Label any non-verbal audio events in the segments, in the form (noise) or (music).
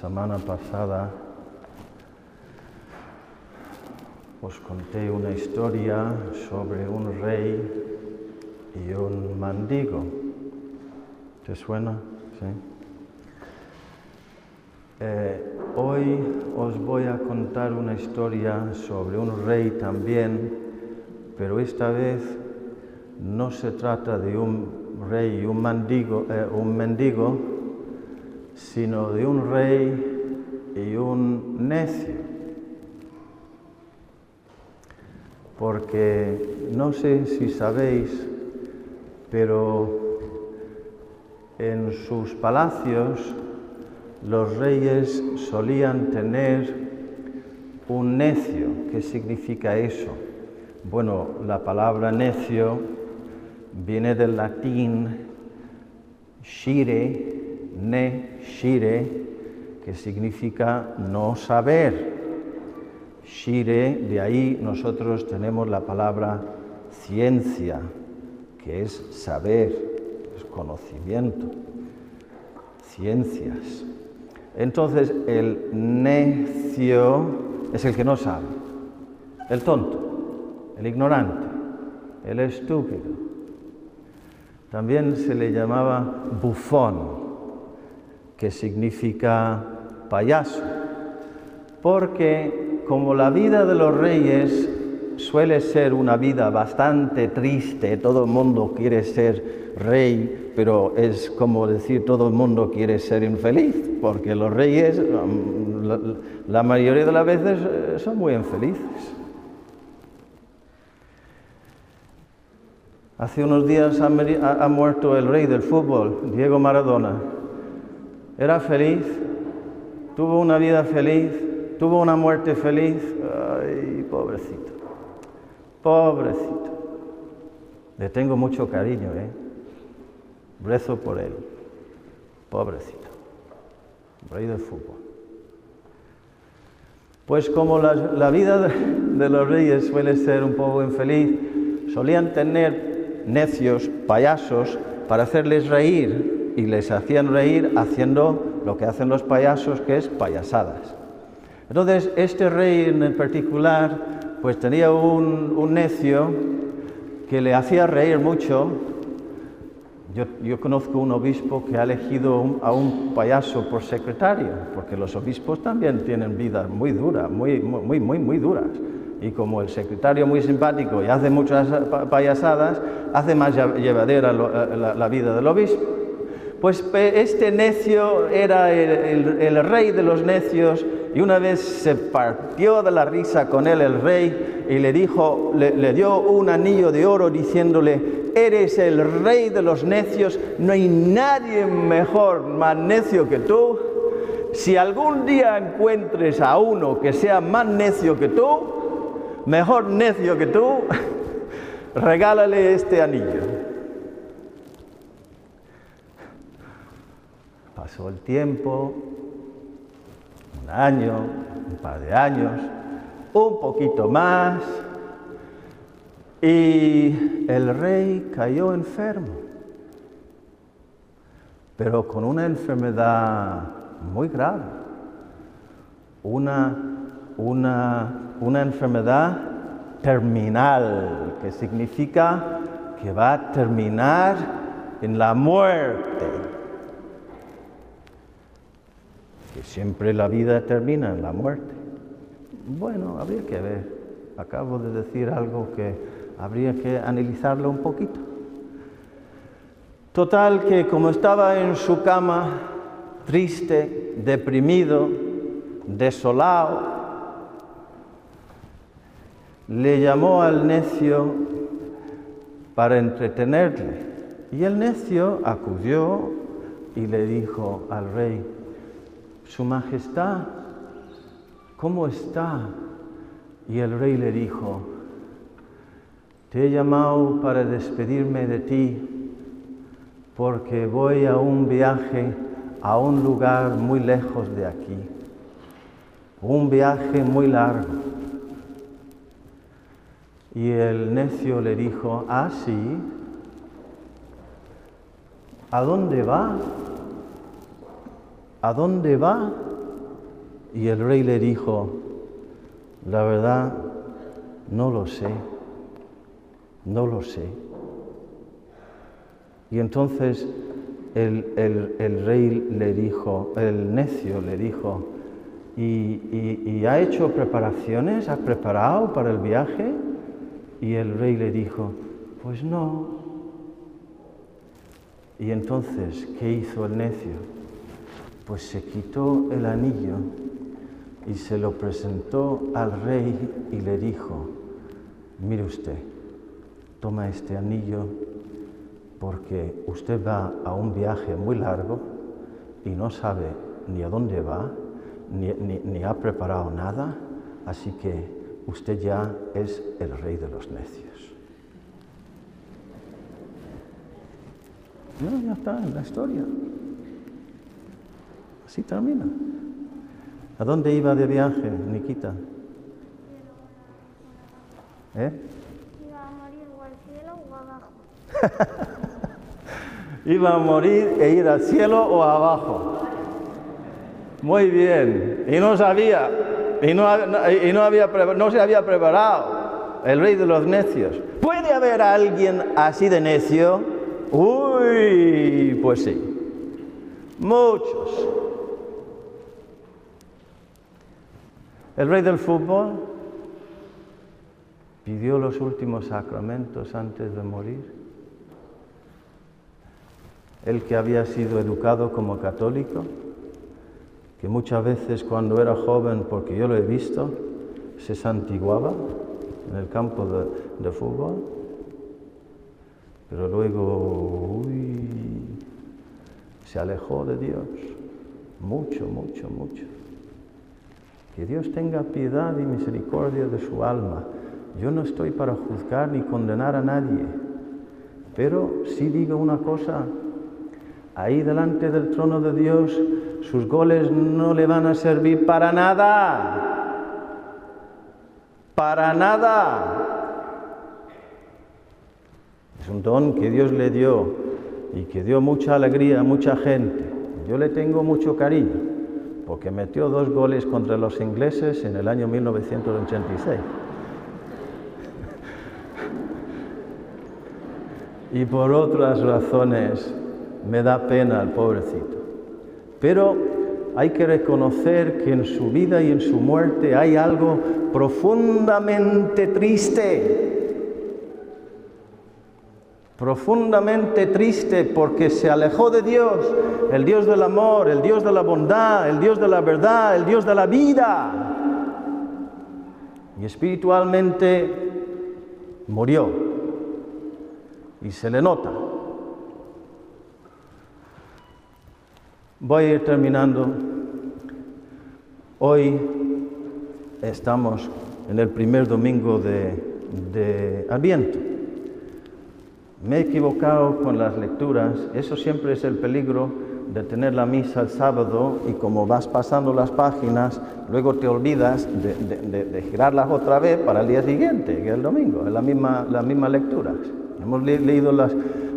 Semana pasada os conté una historia sobre un rey y un mendigo. ¿Te suena? Eh, hoy os voy a contar una historia sobre un rey también, pero esta vez no se trata de un rey y un mendigo, eh, un mendigo sino de un rey y un necio. Porque no sé si sabéis, pero en sus palacios los reyes solían tener un necio. ¿Qué significa eso? Bueno, la palabra necio viene del latín shire, ne shire, que significa no saber. Shire, de ahí nosotros tenemos la palabra ciencia, que es saber, es conocimiento, ciencias. Entonces el necio es el que no sabe, el tonto, el ignorante, el estúpido. También se le llamaba bufón, que significa payaso, porque como la vida de los reyes suele ser una vida bastante triste, todo el mundo quiere ser rey, pero es como decir todo el mundo quiere ser infeliz, porque los reyes mm, la, mayoría de las veces eh, son muy infelices. Hace unos días ha muerto el rey del fútbol, Diego Maradona era feliz, tuvo una vida feliz, tuvo una muerte feliz. Ay, pobrecito, pobrecito. Le tengo mucho cariño, ¿eh? Rezo por él. Pobrecito. Rey del fútbol. Pues como la, vida de los reyes suele ser un poco infeliz, solían tener necios, payasos, para hacerles reír y les hacían reír haciendo lo que hacen los payasos, que es payasadas. Entonces, este rey en particular, pues tenía un, necio que le hacía reír mucho. Yo, conozco un obispo que ha elegido a un payaso por secretario, porque los obispos también tienen vidas muy duras, muy, muy, muy, muy duras. Y como el secretario muy simpático y hace muchas payasadas, hace más llevadera la vida del obispo. Pues este necio era el, rey de los necios y una vez se partió de la risa con él el rey y le dijo, le, dio un anillo de oro diciéndole, eres el rey de los necios, no hay nadie mejor, más necio que tú. Si algún día encuentres a uno que sea más necio que tú, mejor necio que tú, (laughs) regálale este anillo. Pasó el tiempo, un año, un par de años, un poquito más, y el rey cayó enfermo, pero con una enfermedad muy grave, una, una, una enfermedad terminal, que significa que va a terminar en la muerte que siempre la vida termina en la muerte. Bueno, habría que ver. Acabo de decir algo que habría que analizarlo un poquito. Total que como estaba en su cama, triste, deprimido, desolado, le llamó al necio para entretenerle. Y el necio acudió y le dijo al rey, su Majestad, ¿cómo está? Y el rey le dijo, te he llamado para despedirme de ti porque voy a un viaje a un lugar muy lejos de aquí, un viaje muy largo. Y el necio le dijo, ah, sí, ¿a dónde va? ¿A dónde va? Y el rey le dijo, la verdad, no lo sé, no lo sé. Y entonces el, rey le dijo, el necio le dijo, ¿Y, ha hecho preparaciones? ¿Ha preparado para el viaje? Y el rey le dijo, pues no. Y entonces, ¿qué hizo el necio? Pues se quitó el anillo y se lo presentó al rey y le dijo, mire usted, toma este anillo porque usted va a un viaje muy largo y no sabe ni a dónde va, ni, ha preparado nada, así que usted ya es el rey de los necios. Ya está en la historia. Así termina. ¿A dónde iba de viaje, Nikita? ¿Eh? Iba a morir o al cielo o abajo. (laughs) iba a morir e ir al cielo o abajo. Muy bien. Y no sabía, y no, y no, había, no se había preparado el rey de los necios. ¿Puede haber alguien así de necio? Uy, pues sí. Muchos. El rey del fútbol pidió los últimos sacramentos antes de morir el que había sido educado como católico, que muchas veces cuando era joven, porque yo lo he visto, se santiguaba en el campo de, fútbol, pero luego se alejó de Dios, mucho, mucho, mucho. Que Dios tenga piedad y misericordia de su alma. Yo no estoy para juzgar ni condenar a nadie, pero sí digo una cosa, ahí delante del trono de Dios, sus goles no le van a servir para nada. Para nada. Es un don que Dios le dio y que dio mucha alegría a mucha gente. Yo le tengo mucho cariño porque metió dos goles contra los ingleses en el año 1986. y por otras razones me da pena el pobrecito. Pero hay que reconocer que en su vida y en su muerte hay algo profundamente triste. Profundamente triste porque se alejó de Dios, el Dios del amor, el Dios de la bondad, el Dios de la verdad, el Dios de la vida. Y espiritualmente murió. Y se le nota. Voy a ir terminando. Hoy estamos en el primer domingo de, de Adviento. Me he equivocado con las lecturas. Eso siempre es el peligro de tener la misa el sábado y como vas pasando las páginas, luego te olvidas de, girarlas otra vez para el día siguiente, que es el domingo, es la misma, las mismas lecturas. Hemos leído las,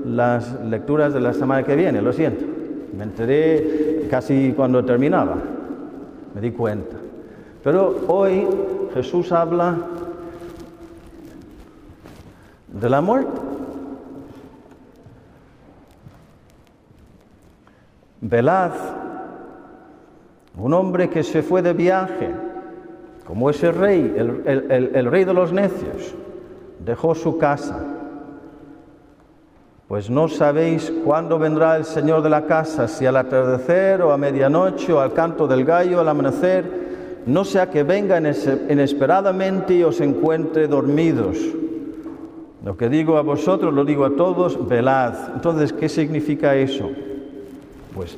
las lecturas de la semana que viene, lo siento. Me enteré casi cuando terminaba, me di cuenta. Pero hoy Jesús habla de la muerte. Velaz, un hombre que se fue de viaje, como ese rey, el rey de los necios, dejó su casa pues no sabéis cuándo vendrá el Señor de la casa, si al atardecer o a medianoche o al canto del gallo al amanecer, no sea que venga inesperadamente y os encuentre dormidos. Lo que digo a vosotros lo digo a todos, velad. Entonces, ¿qué significa eso? Pues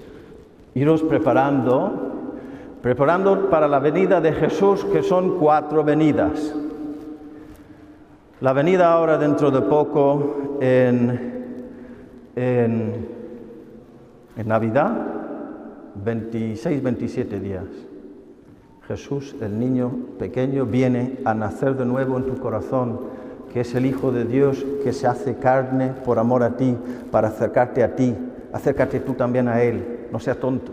iros preparando, preparando para la venida de Jesús, que son cuatro venidas. La venida ahora dentro de poco en en, Navidad, 26, 27 días. Jesús, el niño pequeño, viene a nacer de nuevo en tu corazón, que es el Hijo de Dios que se hace carne por amor a ti, para acercarte a ti. Acércate tú también a Él, no seas tonto.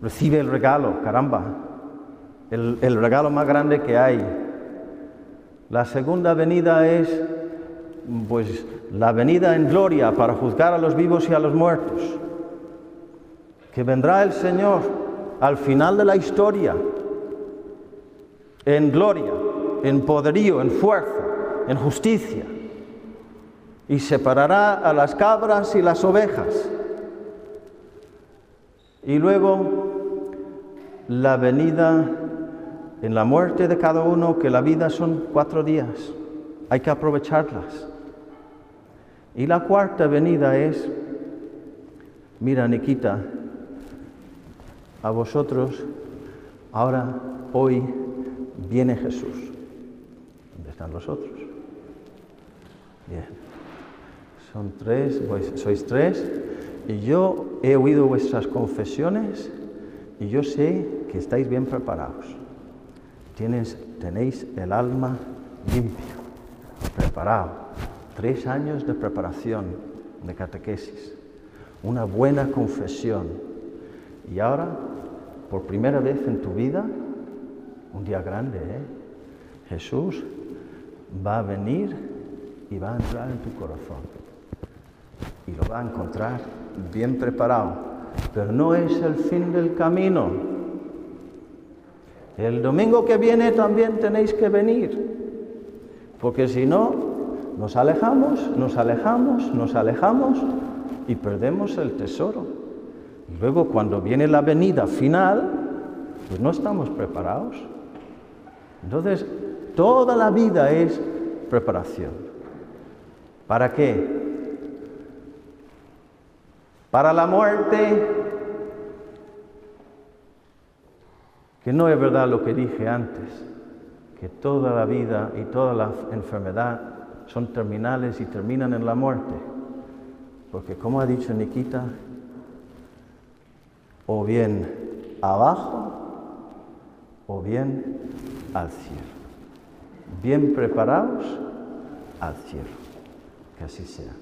Recibe el regalo, caramba. el, el regalo más grande que hay. La segunda venida es pues la venida en gloria para juzgar a los vivos y a los muertos. Que vendrá el Señor al final de la historia en gloria, en poderío, en fuerza, en justicia. Y separará a las cabras y las ovejas. Y luego la venida en la muerte de cada uno, que la vida son cuatro días. Hay que aprovecharlas. Y la cuarta venida es, mira Nikita, a vosotros, ahora, hoy, viene Jesús. ¿Dónde están los otros? Bien. Son tres, sois tres, y yo he oído vuestras confesiones y yo sé que estáis bien preparados. Tienes, tenéis el alma limpia, preparado. Tres años de preparación, de catequesis, una buena confesión. Y ahora, por primera vez en tu vida, un día grande, ¿eh? Jesús va a venir y va a entrar en tu corazón. Y lo va a encontrar bien preparado. Pero no es el fin del camino. El domingo que viene también tenéis que venir. Porque si no, nos alejamos, nos alejamos, nos alejamos y perdemos el tesoro. Y luego cuando viene la venida final, pues no estamos preparados. Entonces, toda la vida es preparación. ¿Para qué? Para la muerte, que no es verdad lo que dije antes, que toda la vida y toda la enfermedad son terminales y terminan en la muerte. Porque como ha dicho Nikita, o bien abajo o bien al cielo. Bien preparados al cielo. Que así sea.